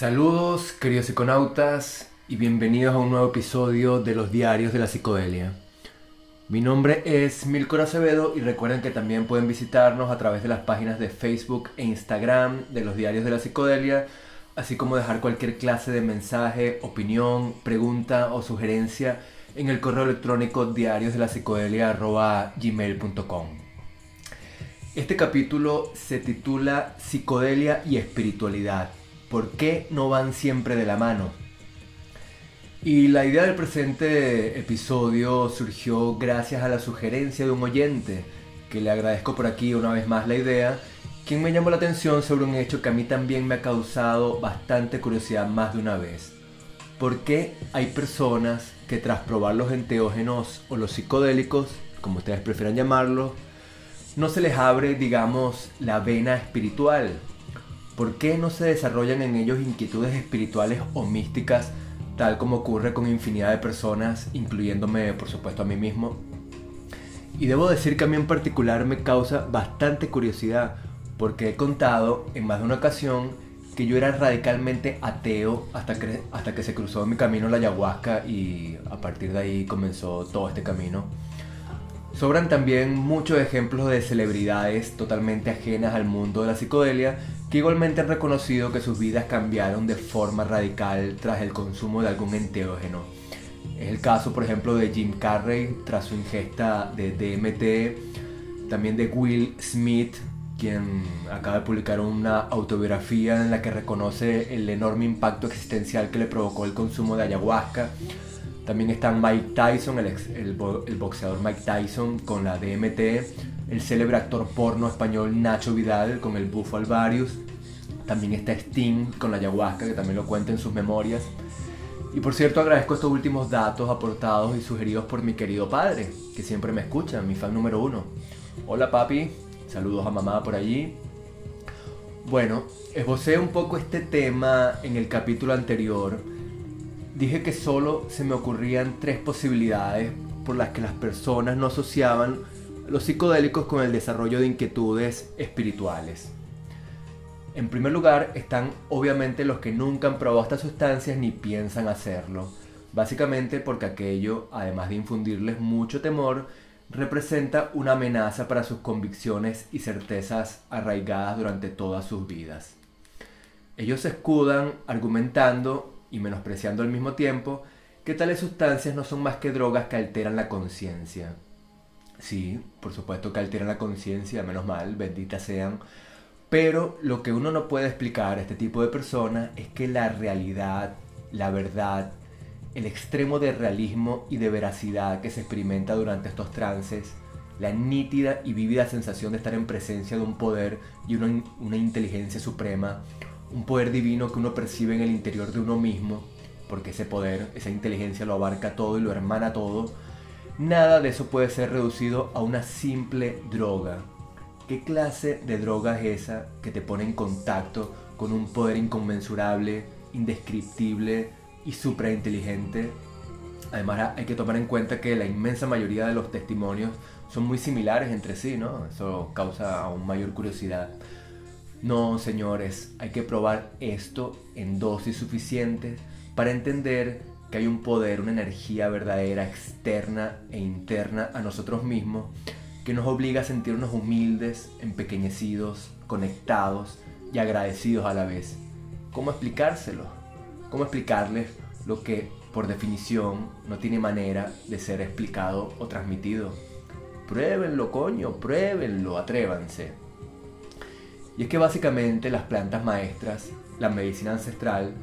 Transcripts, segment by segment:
Saludos, queridos psiconautas, y bienvenidos a un nuevo episodio de los Diarios de la Psicodelia. Mi nombre es Milcor Acevedo y recuerden que también pueden visitarnos a través de las páginas de Facebook e Instagram de los Diarios de la Psicodelia, así como dejar cualquier clase de mensaje, opinión, pregunta o sugerencia en el correo electrónico diariosdelapsicodelia.gmail.com Este capítulo se titula Psicodelia y Espiritualidad. ¿Por qué no van siempre de la mano? Y la idea del presente episodio surgió gracias a la sugerencia de un oyente, que le agradezco por aquí una vez más la idea, quien me llamó la atención sobre un hecho que a mí también me ha causado bastante curiosidad más de una vez. ¿Por qué hay personas que tras probar los enteógenos o los psicodélicos, como ustedes prefieran llamarlos, no se les abre, digamos, la vena espiritual? ¿Por qué no se desarrollan en ellos inquietudes espirituales o místicas, tal como ocurre con infinidad de personas, incluyéndome por supuesto a mí mismo? Y debo decir que a mí en particular me causa bastante curiosidad, porque he contado en más de una ocasión que yo era radicalmente ateo hasta que, hasta que se cruzó mi camino la ayahuasca y a partir de ahí comenzó todo este camino. Sobran también muchos ejemplos de celebridades totalmente ajenas al mundo de la psicodelia que igualmente han reconocido que sus vidas cambiaron de forma radical tras el consumo de algún enteógeno. Es el caso, por ejemplo, de Jim Carrey tras su ingesta de DMT, también de Will Smith, quien acaba de publicar una autobiografía en la que reconoce el enorme impacto existencial que le provocó el consumo de ayahuasca. También está Mike Tyson, el, el, el boxeador Mike Tyson con la DMT, el célebre actor porno español Nacho Vidal con el bufo Alvarius. También está Sting con la ayahuasca, que también lo cuenta en sus memorias. Y por cierto, agradezco estos últimos datos aportados y sugeridos por mi querido padre, que siempre me escucha, mi fan número uno. Hola papi, saludos a mamá por allí. Bueno, esbocé un poco este tema en el capítulo anterior. Dije que solo se me ocurrían tres posibilidades por las que las personas no asociaban los psicodélicos con el desarrollo de inquietudes espirituales. En primer lugar están obviamente los que nunca han probado estas sustancias ni piensan hacerlo, básicamente porque aquello, además de infundirles mucho temor, representa una amenaza para sus convicciones y certezas arraigadas durante todas sus vidas. Ellos se escudan argumentando y menospreciando al mismo tiempo que tales sustancias no son más que drogas que alteran la conciencia, Sí, por supuesto que alteran la conciencia, menos mal, benditas sean. Pero lo que uno no puede explicar a este tipo de personas es que la realidad, la verdad, el extremo de realismo y de veracidad que se experimenta durante estos trances, la nítida y vívida sensación de estar en presencia de un poder y una, una inteligencia suprema, un poder divino que uno percibe en el interior de uno mismo, porque ese poder, esa inteligencia lo abarca todo y lo hermana todo, Nada de eso puede ser reducido a una simple droga. ¿Qué clase de droga es esa que te pone en contacto con un poder inconmensurable, indescriptible y suprainteligente? Además hay que tomar en cuenta que la inmensa mayoría de los testimonios son muy similares entre sí, ¿no? Eso causa aún mayor curiosidad. No, señores, hay que probar esto en dosis suficientes para entender que hay un poder, una energía verdadera, externa e interna a nosotros mismos, que nos obliga a sentirnos humildes, empequeñecidos, conectados y agradecidos a la vez. ¿Cómo explicárselo? ¿Cómo explicarles lo que, por definición, no tiene manera de ser explicado o transmitido? Pruébenlo, coño, pruébenlo, atrévanse. Y es que básicamente las plantas maestras, la medicina ancestral,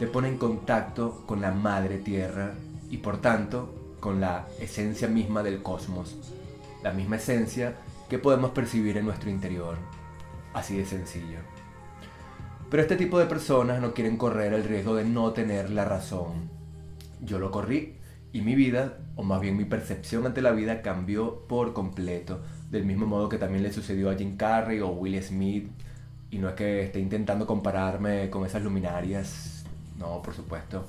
te pone en contacto con la madre tierra y por tanto con la esencia misma del cosmos, la misma esencia que podemos percibir en nuestro interior. Así de sencillo. Pero este tipo de personas no quieren correr el riesgo de no tener la razón. Yo lo corrí y mi vida, o más bien mi percepción ante la vida, cambió por completo, del mismo modo que también le sucedió a Jim Carrey o Will Smith. Y no es que esté intentando compararme con esas luminarias, no, por supuesto.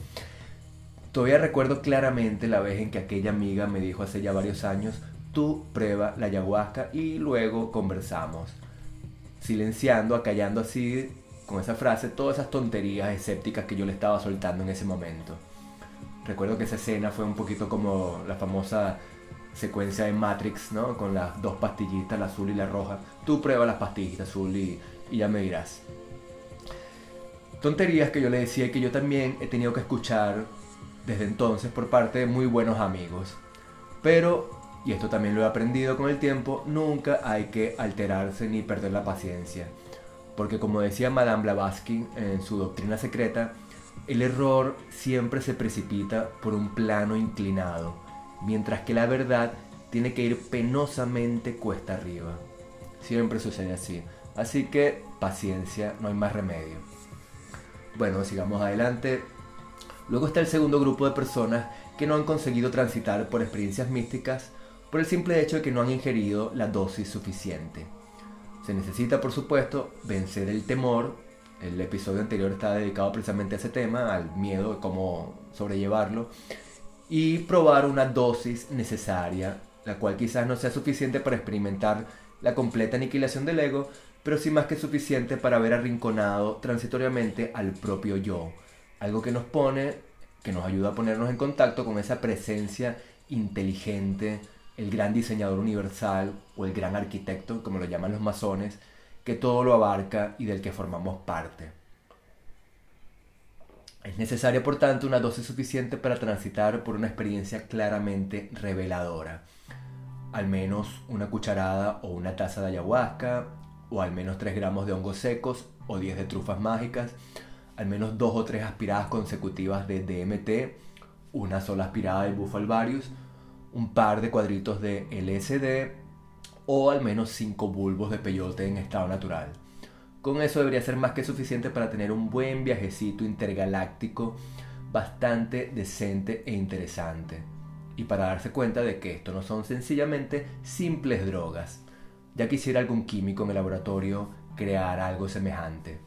Todavía recuerdo claramente la vez en que aquella amiga me dijo hace ya varios años, tú prueba la ayahuasca y luego conversamos. Silenciando, acallando así con esa frase todas esas tonterías escépticas que yo le estaba soltando en ese momento. Recuerdo que esa escena fue un poquito como la famosa secuencia de Matrix, ¿no? Con las dos pastillitas, la azul y la roja. Tú prueba las pastillitas azul y, y ya me dirás. Tonterías que yo le decía que yo también he tenido que escuchar desde entonces por parte de muy buenos amigos. Pero, y esto también lo he aprendido con el tiempo, nunca hay que alterarse ni perder la paciencia porque como decía Madame Blavatsky en su doctrina secreta, el error siempre se precipita por un plano inclinado, mientras que la verdad tiene que ir penosamente cuesta arriba. Siempre sucede así. Así que paciencia, no hay más remedio. Bueno, sigamos adelante. Luego está el segundo grupo de personas que no han conseguido transitar por experiencias místicas por el simple hecho de que no han ingerido la dosis suficiente. Se necesita, por supuesto, vencer el temor. El episodio anterior está dedicado precisamente a ese tema, al miedo, cómo sobrellevarlo. Y probar una dosis necesaria, la cual quizás no sea suficiente para experimentar la completa aniquilación del ego, pero sí más que suficiente para haber arrinconado transitoriamente al propio yo. Algo que nos pone, que nos ayuda a ponernos en contacto con esa presencia inteligente, el gran diseñador universal o el gran arquitecto, como lo llaman los masones, que todo lo abarca y del que formamos parte. Es necesaria, por tanto, una dosis suficiente para transitar por una experiencia claramente reveladora. Al menos una cucharada o una taza de ayahuasca, o al menos 3 gramos de hongos secos o 10 de trufas mágicas, al menos 2 o 3 aspiradas consecutivas de DMT, una sola aspirada de Bufalvarius, un par de cuadritos de LSD o al menos 5 bulbos de peyote en estado natural. Con eso debería ser más que suficiente para tener un buen viajecito intergaláctico bastante decente e interesante. Y para darse cuenta de que esto no son sencillamente simples drogas. Ya quisiera algún químico en el laboratorio crear algo semejante.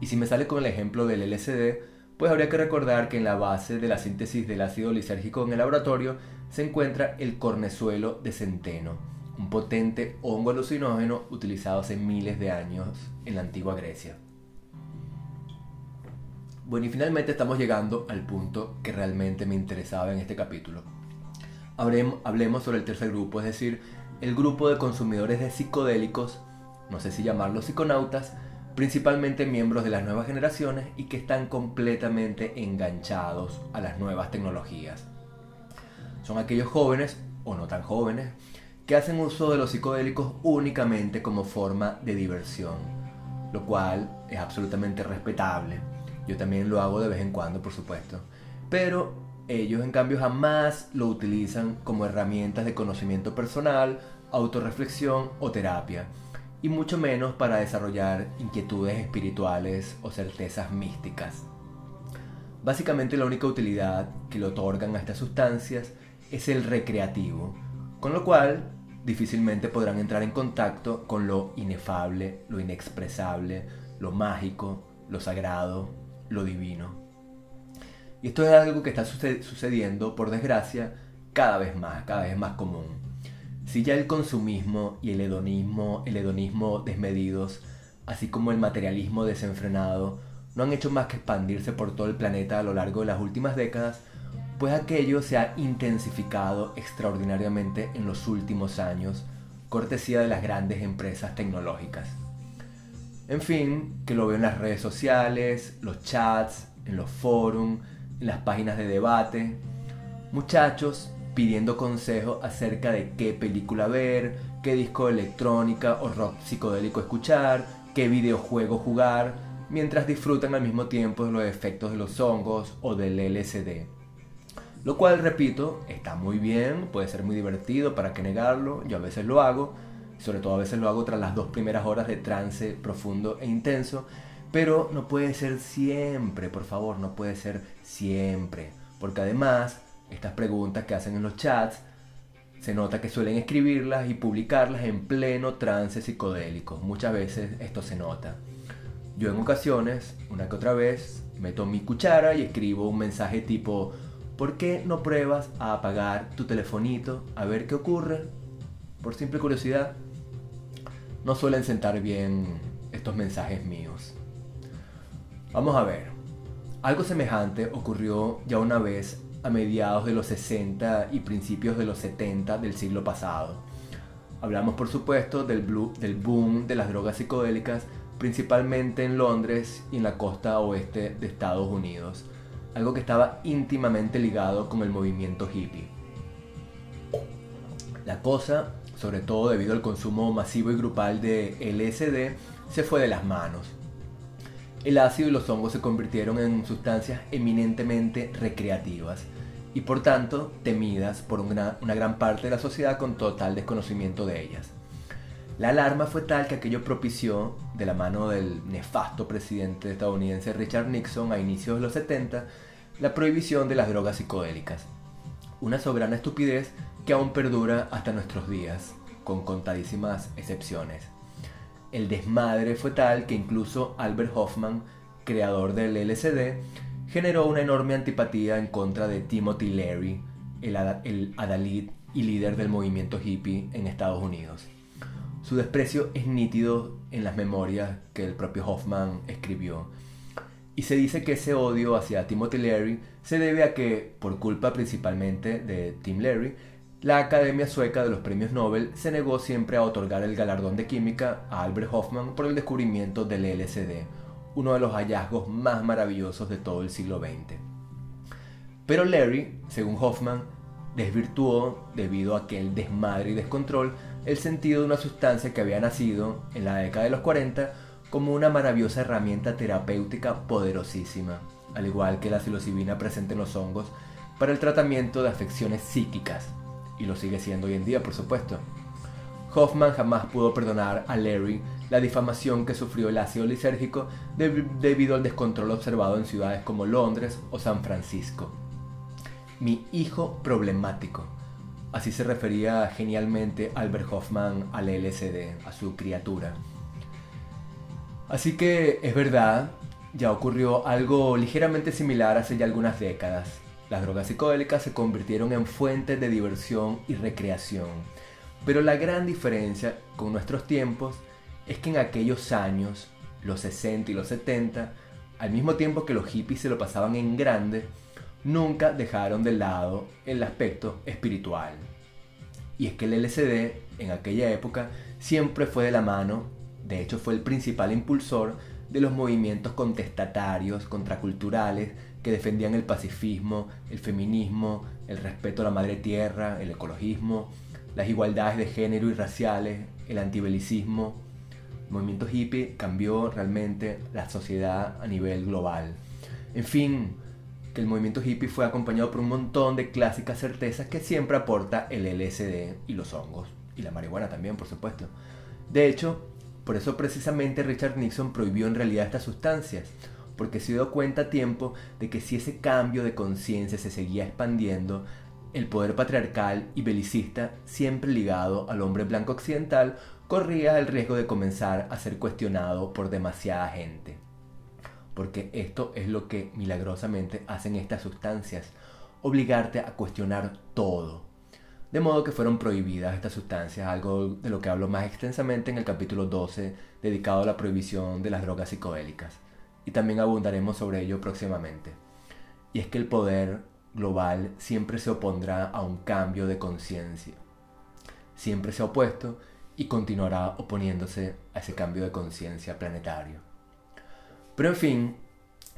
Y si me sale con el ejemplo del LSD, pues habría que recordar que en la base de la síntesis del ácido lisérgico en el laboratorio se encuentra el cornezuelo de centeno, un potente hongo alucinógeno utilizado hace miles de años en la antigua Grecia. Bueno, y finalmente estamos llegando al punto que realmente me interesaba en este capítulo. Hablemos sobre el tercer grupo, es decir, el grupo de consumidores de psicodélicos, no sé si llamarlos psiconautas, principalmente miembros de las nuevas generaciones y que están completamente enganchados a las nuevas tecnologías. Son aquellos jóvenes, o no tan jóvenes, que hacen uso de los psicodélicos únicamente como forma de diversión, lo cual es absolutamente respetable. Yo también lo hago de vez en cuando, por supuesto. Pero ellos en cambio jamás lo utilizan como herramientas de conocimiento personal, autorreflexión o terapia, y mucho menos para desarrollar inquietudes espirituales o certezas místicas. Básicamente la única utilidad que le otorgan a estas sustancias es el recreativo, con lo cual difícilmente podrán entrar en contacto con lo inefable, lo inexpresable, lo mágico, lo sagrado, lo divino. Y esto es algo que está sucediendo, por desgracia, cada vez más, cada vez más común. Si ya el consumismo y el hedonismo, el hedonismo desmedidos, así como el materialismo desenfrenado, no han hecho más que expandirse por todo el planeta a lo largo de las últimas décadas, pues aquello se ha intensificado extraordinariamente en los últimos años, cortesía de las grandes empresas tecnológicas. En fin, que lo veo en las redes sociales, los chats, en los foros, en las páginas de debate. Muchachos pidiendo consejos acerca de qué película ver, qué disco electrónica o rock psicodélico escuchar, qué videojuego jugar, mientras disfrutan al mismo tiempo de los efectos de los hongos o del LSD. Lo cual, repito, está muy bien, puede ser muy divertido, para qué negarlo, yo a veces lo hago, sobre todo a veces lo hago tras las dos primeras horas de trance profundo e intenso, pero no puede ser siempre, por favor, no puede ser siempre, porque además estas preguntas que hacen en los chats, se nota que suelen escribirlas y publicarlas en pleno trance psicodélico, muchas veces esto se nota. Yo en ocasiones, una que otra vez, meto mi cuchara y escribo un mensaje tipo ¿Por qué no pruebas a apagar tu telefonito a ver qué ocurre? Por simple curiosidad. No suelen sentar bien estos mensajes míos. Vamos a ver. Algo semejante ocurrió ya una vez a mediados de los 60 y principios de los 70 del siglo pasado. Hablamos por supuesto del, del boom de las drogas psicodélicas, principalmente en Londres y en la costa oeste de Estados Unidos, algo que estaba íntimamente ligado con el movimiento hippie. La cosa, sobre todo debido al consumo masivo y grupal de LSD, se fue de las manos. El ácido y los hongos se convirtieron en sustancias eminentemente recreativas y por tanto temidas por una, gran parte de la sociedad con total desconocimiento de ellas. La alarma fue tal que aquello propició, de la mano del nefasto presidente estadounidense Richard Nixon a inicios de los 70, la prohibición de las drogas psicodélicas. Una soberana estupidez que aún perdura hasta nuestros días, con contadísimas excepciones. El desmadre fue tal que incluso Albert Hoffman, creador del LSD, generó una enorme antipatía en contra de Timothy Leary, el, el adalid y líder del movimiento hippie en Estados Unidos. Su desprecio es nítido en las memorias que el propio Hoffman escribió. Y se dice que ese odio hacia Timothy Leary se debe a que, por culpa principalmente de Tim Leary, la Academia Sueca de los Premios Nobel se negó siempre a otorgar el galardón de química a Albert Hoffman por el descubrimiento del LSD, uno de los hallazgos más maravillosos de todo el siglo XX. Pero Larry, según Hoffman, desvirtuó, debido a aquel desmadre y descontrol, el sentido de una sustancia que había nacido en la década de los 40 como una maravillosa herramienta terapéutica poderosísima, al igual que la psilocibina presente en los hongos, para el tratamiento de afecciones psíquicas, y lo sigue siendo hoy en día, por supuesto. Hoffman jamás pudo perdonar a Larry la difamación que sufrió el ácido lisérgico debido al descontrol observado en ciudades como Londres o San Francisco. Mi hijo problemático. Así se refería genialmente Albert Hoffman al LSD, a su criatura. Así que es verdad, ya ocurrió algo ligeramente similar hace ya algunas décadas. Las drogas psicodélicas se convirtieron en fuentes de diversión y recreación. Pero la gran diferencia con nuestros tiempos es que en aquellos años, los 60 y los 70, al mismo tiempo que los hippies se lo pasaban en grande, nunca dejaron de lado el aspecto espiritual. Y es que el LSD en aquella época siempre fue de la mano, de hecho fue el principal impulsor de los movimientos contestatarios, contraculturales, que defendían el pacifismo, el feminismo, el respeto a la madre tierra, el ecologismo, las igualdades de género y raciales, el antibelicismo. El movimiento hippie cambió realmente la sociedad a nivel global. En fin, que el movimiento hippie fue acompañado por un montón de clásicas certezas que siempre aporta el LSD y los hongos, y la marihuana también, por supuesto. De hecho, por eso precisamente Richard Nixon prohibió en realidad estas sustancias, porque se dio cuenta a tiempo de que si ese cambio de conciencia se seguía expandiendo, el poder patriarcal y belicista, siempre ligado al hombre blanco occidental, corría el riesgo de comenzar a ser cuestionado por demasiada gente. Porque esto es lo que milagrosamente hacen estas sustancias, obligarte a cuestionar todo. De modo que fueron prohibidas estas sustancias, algo de lo que hablo más extensamente en el capítulo 12 dedicado a la prohibición de las drogas psicodélicas y también abundaremos sobre ello próximamente. Y es que el poder global siempre se opondrá a un cambio de conciencia. Siempre se ha opuesto y continuará oponiéndose a ese cambio de conciencia planetario. Pero en fin,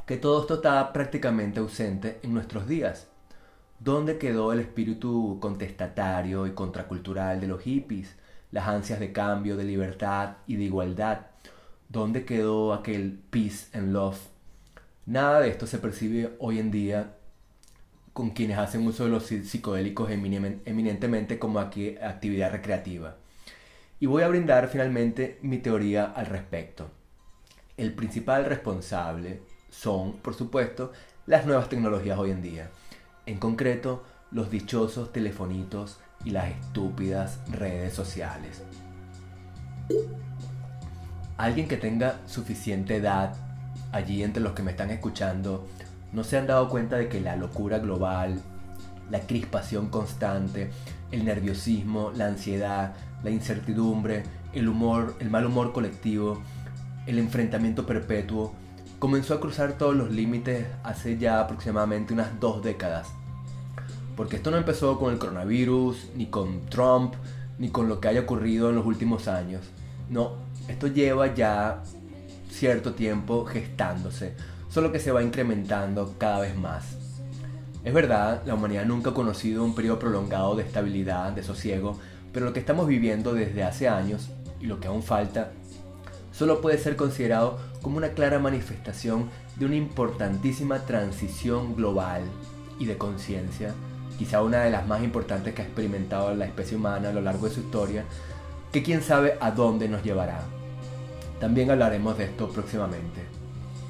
que todo esto está prácticamente ausente en nuestros días. ¿Dónde quedó el espíritu contestatario y contracultural de los hippies? Las ansias de cambio, de libertad y de igualdad ¿Dónde quedó aquel peace and love? Nada de esto se percibe hoy en día con quienes hacen uso de los psicodélicos eminentemente como actividad recreativa. Y voy a brindar finalmente mi teoría al respecto. El principal responsable son, por supuesto, las nuevas tecnologías hoy en día. En concreto, los dichosos telefonitos y las estúpidas redes sociales. Alguien que tenga suficiente edad, allí entre los que me están escuchando, no se han dado cuenta de que la locura global, la crispación constante, el nerviosismo, la ansiedad, la incertidumbre, el humor, el mal humor colectivo, el enfrentamiento perpetuo, comenzó a cruzar todos los límites hace ya aproximadamente unas dos décadas. Porque esto no empezó con el coronavirus, ni con Trump, ni con lo que haya ocurrido en los últimos años. No, esto lleva ya cierto tiempo gestándose, solo que se va incrementando cada vez más. Es verdad, la humanidad nunca ha conocido un periodo prolongado de estabilidad, de sosiego, pero lo que estamos viviendo desde hace años, y lo que aún falta, solo puede ser considerado como una clara manifestación de una importantísima transición global y de conciencia, quizá una de las más importantes que ha experimentado la especie humana a lo largo de su historia, que quién sabe a dónde nos llevará. También hablaremos de esto próximamente.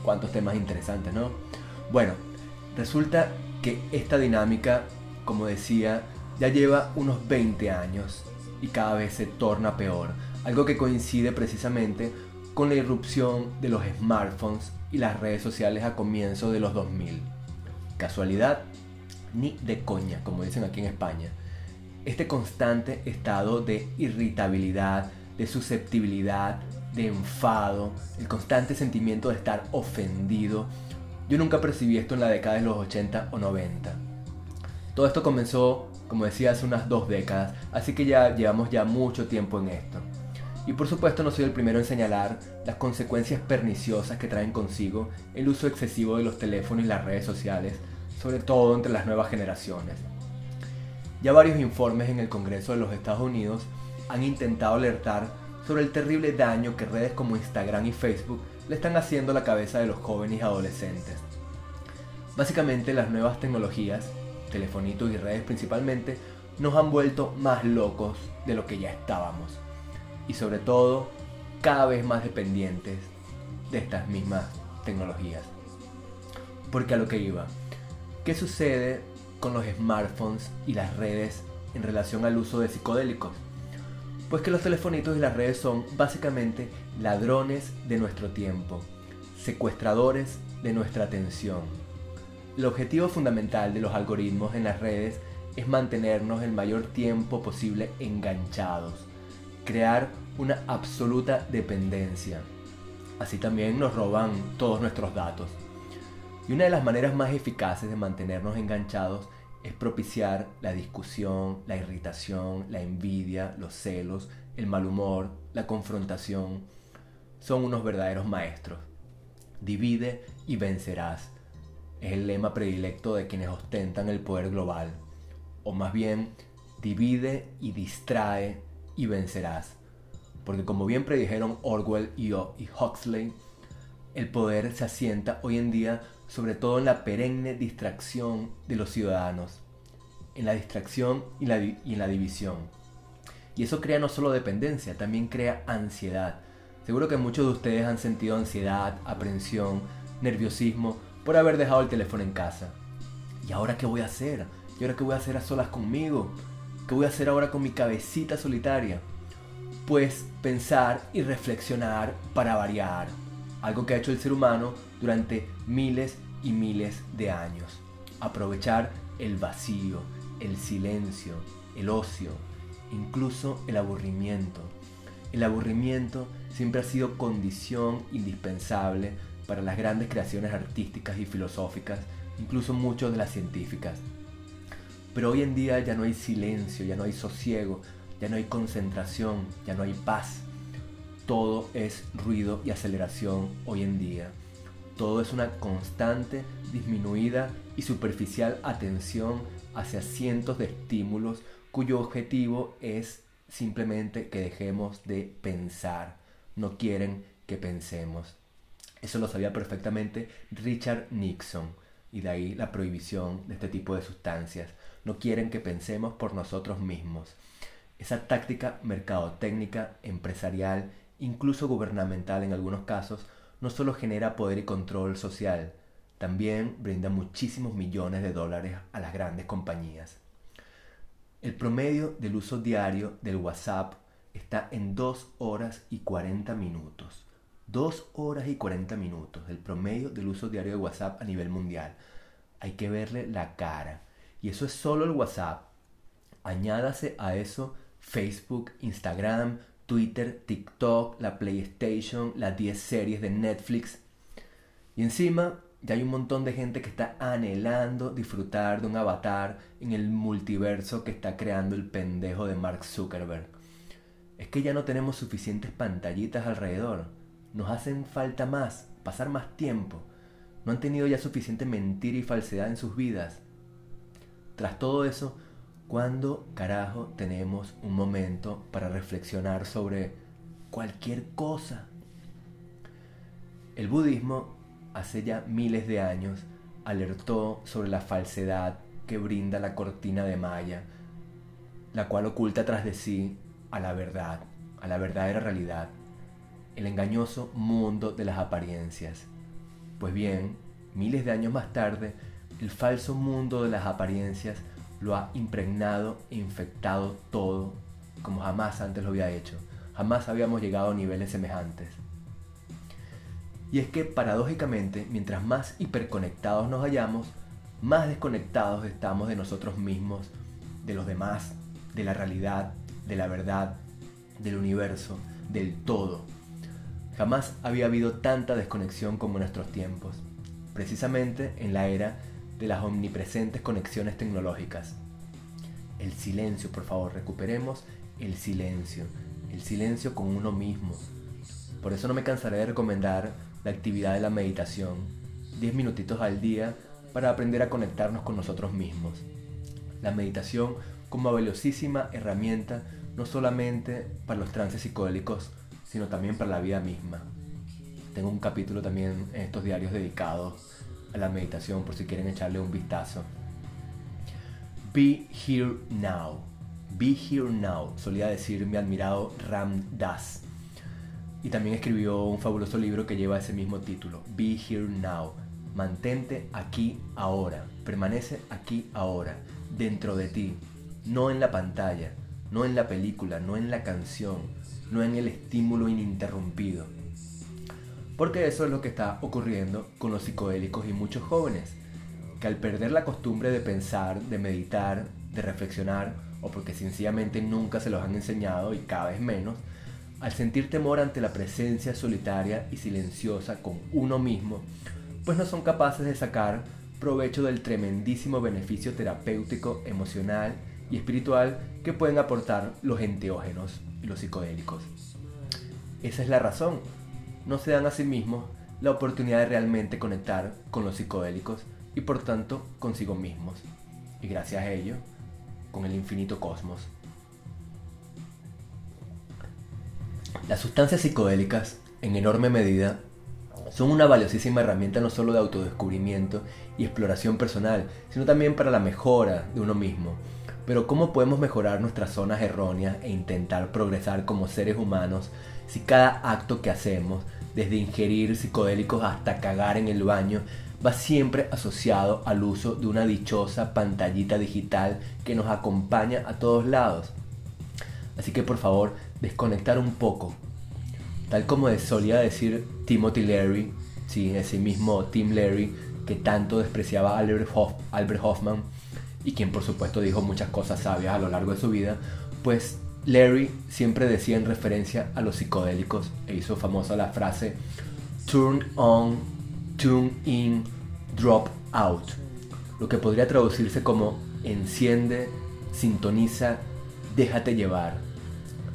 Cuántos temas interesantes, ¿no? Bueno, resulta que esta dinámica, como decía, ya lleva unos 20 años y cada vez se torna peor, algo que coincide precisamente con la irrupción de los smartphones y las redes sociales a comienzos de los 2000. ¿Casualidad? Ni de coña, como dicen aquí en España. Este constante estado de irritabilidad, de susceptibilidad, de enfado, el constante sentimiento de estar ofendido, yo nunca percibí esto en la década de los 80 o 90. Todo esto comenzó, como decía, hace unas dos décadas, así que ya llevamos ya mucho tiempo en esto. Y por supuesto no soy el primero en señalar las consecuencias perniciosas que traen consigo el uso excesivo de los teléfonos y las redes sociales, sobre todo entre las nuevas generaciones. Ya varios informes en el Congreso de los Estados Unidos han intentado alertar sobre el terrible daño que redes como Instagram y Facebook le están haciendo a la cabeza de los jóvenes y adolescentes. Básicamente las nuevas tecnologías, telefonitos y redes principalmente, nos han vuelto más locos de lo que ya estábamos y sobre todo cada vez más dependientes de estas mismas tecnologías. Porque a lo que iba, ¿qué sucede con los smartphones y las redes en relación al uso de psicodélicos? Pues que los telefonitos y las redes son básicamente ladrones de nuestro tiempo, secuestradores de nuestra atención. El objetivo fundamental de los algoritmos en las redes es mantenernos el mayor tiempo posible enganchados crear una absoluta dependencia. Así también nos roban todos nuestros datos. Y una de las maneras más eficaces de mantenernos enganchados es propiciar la discusión, la irritación, la envidia, los celos, el mal humor, la confrontación. Son unos verdaderos maestros. Divide y vencerás. Es el lema predilecto de quienes ostentan el poder global. O más bien, divide y distrae y vencerás. Porque como bien predijeron Orwell y, Huxley, el poder se asienta hoy en día sobre todo en la perenne distracción de los ciudadanos, en la distracción y, en la división. Y eso crea no solo dependencia, también crea ansiedad. Seguro que muchos de ustedes han sentido ansiedad, aprensión, nerviosismo por haber dejado el teléfono en casa. ¿Y ahora qué voy a hacer? ¿Y ahora qué voy a hacer a solas conmigo? ¿Qué voy a hacer ahora con mi cabecita solitaria? Pues pensar y reflexionar para variar, algo que ha hecho el ser humano durante miles y miles de años. Aprovechar el vacío, el silencio, el ocio, incluso el aburrimiento. El aburrimiento siempre ha sido condición indispensable para las grandes creaciones artísticas y filosóficas, incluso muchas de las científicas. Pero hoy en día ya no hay silencio, ya no hay sosiego, ya no hay concentración, ya no hay paz. Todo es ruido y aceleración hoy en día. Todo es una constante, disminuida y superficial atención hacia cientos de estímulos cuyo objetivo es simplemente que dejemos de pensar. No quieren que pensemos. Eso lo sabía perfectamente Richard Nixon y de ahí la prohibición de este tipo de sustancias no quieren que pensemos por nosotros mismos. Esa táctica mercadotécnica, empresarial, incluso gubernamental en algunos casos, no solo genera poder y control social, también brinda muchísimos millones de dólares a las grandes compañías. El promedio del uso diario del WhatsApp está en 2 horas y 40 minutos. 2 horas y 40 minutos, el promedio del uso diario de WhatsApp a nivel mundial. Hay que verle la cara. Y eso es solo el WhatsApp. Añádase a eso Facebook, Instagram, Twitter, TikTok, la PlayStation, las 10 series de Netflix. Y encima ya hay un montón de gente que está anhelando disfrutar de un avatar en el multiverso que está creando el pendejo de Mark Zuckerberg. Es que ya no tenemos suficientes pantallitas alrededor. Nos hacen falta más, pasar más tiempo. No han tenido ya suficiente mentira y falsedad en sus vidas. Tras todo eso, ¿cuándo carajo tenemos un momento para reflexionar sobre cualquier cosa? El budismo hace ya miles de años alertó sobre la falsedad que brinda la cortina de malla, la cual oculta tras de sí a la verdad, a la verdadera realidad, el engañoso mundo de las apariencias. Pues bien, miles de años más tarde, el falso mundo de las apariencias lo ha impregnado e infectado todo como jamás antes lo había hecho. Jamás habíamos llegado a niveles semejantes. Y es que paradójicamente, mientras más hiperconectados nos hallamos, más desconectados estamos de nosotros mismos, de los demás, de la realidad, de la verdad, del universo, del todo. Jamás había habido tanta desconexión como en nuestros tiempos, precisamente en la era de las omnipresentes conexiones tecnológicas. El silencio, por favor, recuperemos el silencio, el silencio con uno mismo. Por eso no me cansaré de recomendar la actividad de la meditación, 10 minutitos al día para aprender a conectarnos con nosotros mismos. La meditación como valiosísima herramienta no solamente para los trances psicodélicos, sino también para la vida misma. Tengo un capítulo también en estos diarios dedicados a la meditación por si quieren echarle un vistazo. Be Here Now. Be Here Now, solía decir mi admirado Ram Das y también escribió un fabuloso libro que lleva ese mismo título, Be Here Now. Mantente aquí ahora, permanece aquí ahora, dentro de ti, no en la pantalla, no en la película, no en la canción, no en el estímulo ininterrumpido. Porque eso es lo que está ocurriendo con los psicodélicos y muchos jóvenes, que al perder la costumbre de pensar, de meditar, de reflexionar, o porque sencillamente nunca se los han enseñado y cada vez menos, al sentir temor ante la presencia solitaria y silenciosa con uno mismo, pues no son capaces de sacar provecho del tremendísimo beneficio terapéutico, emocional y espiritual que pueden aportar los enteógenos y los psicodélicos. Esa es la razón. No se dan a sí mismos la oportunidad de realmente conectar con los psicodélicos y por tanto consigo mismos. Y gracias a ello, con el infinito cosmos. Las sustancias psicodélicas, en enorme medida, son una valiosísima herramienta no solo de autodescubrimiento y exploración personal, sino también para la mejora de uno mismo. Pero ¿cómo podemos mejorar nuestras zonas erróneas e intentar progresar como seres humanos si cada acto que hacemos, desde ingerir psicodélicos hasta cagar en el baño, va siempre asociado al uso de una dichosa pantallita digital que nos acompaña a todos lados? Así que por favor, desconectar un poco. Tal como solía decir Timothy Leary, sí, ese mismo Tim Leary que tanto despreciaba a Albert, Hoffman y quien por supuesto dijo muchas cosas sabias a lo largo de su vida, pues Larry siempre decía en referencia a los psicodélicos e hizo famosa la frase turn on, tune in, drop out, lo que podría traducirse como enciende, sintoniza, déjate llevar.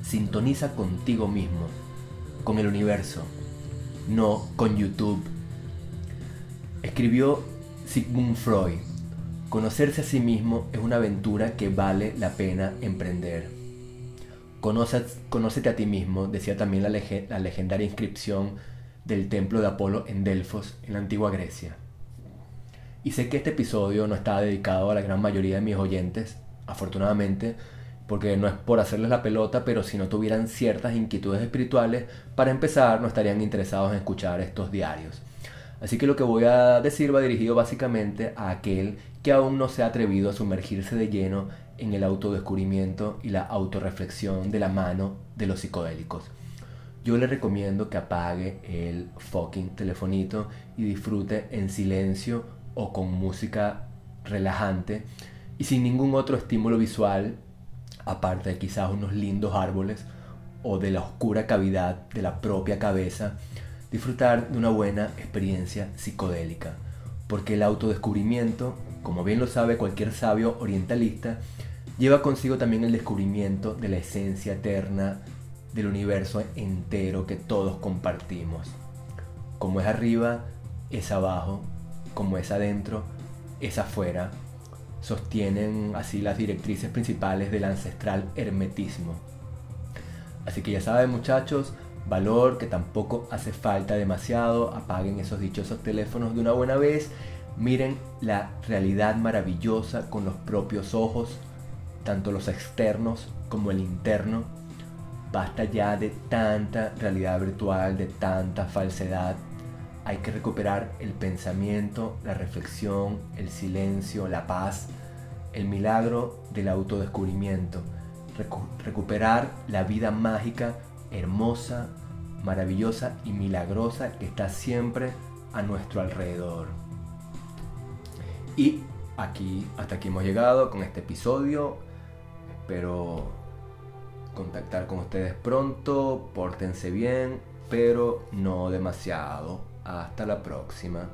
Sintoniza contigo mismo, con el universo, no con YouTube. Escribió Sigmund Freud, conocerse a sí mismo es una aventura que vale la pena emprender. Conócete a ti mismo, decía también la, la legendaria inscripción del templo de Apolo en Delfos, en la antigua Grecia. Y sé que este episodio no está dedicado a la gran mayoría de mis oyentes, afortunadamente, porque no es por hacerles la pelota, pero si no tuvieran ciertas inquietudes espirituales, para empezar no estarían interesados en escuchar estos diarios. Así que lo que voy a decir va dirigido básicamente a aquel que aún no se ha atrevido a sumergirse de lleno en el autodescubrimiento y la autorreflexión de la mano de los psicodélicos. Yo le recomiendo que apague el fucking telefonito y disfrute en silencio o con música relajante y sin ningún otro estímulo visual aparte de quizás unos lindos árboles o de la oscura cavidad de la propia cabeza, disfrutar de una buena experiencia psicodélica, porque el autodescubrimiento, como bien lo sabe cualquier sabio orientalista, lleva consigo también el descubrimiento de la esencia eterna del universo entero que todos compartimos. Como es arriba, es abajo, como es adentro, es afuera. Sostienen así las directrices principales del ancestral hermetismo. Así que ya saben muchachos, valor que tampoco hace falta demasiado, apaguen esos dichosos teléfonos de una buena vez, miren la realidad maravillosa con los propios ojos, tanto los externos como el interno. Basta ya de tanta realidad virtual, de tanta falsedad. Hay que recuperar el pensamiento, la reflexión, el silencio, la paz, el milagro del autodescubrimiento. recuperar la vida mágica, hermosa, maravillosa y milagrosa que está siempre a nuestro alrededor. Y aquí, hasta aquí hemos llegado con este episodio. Espero contactar con ustedes pronto. Pórtense bien, pero no demasiado. Hasta la próxima.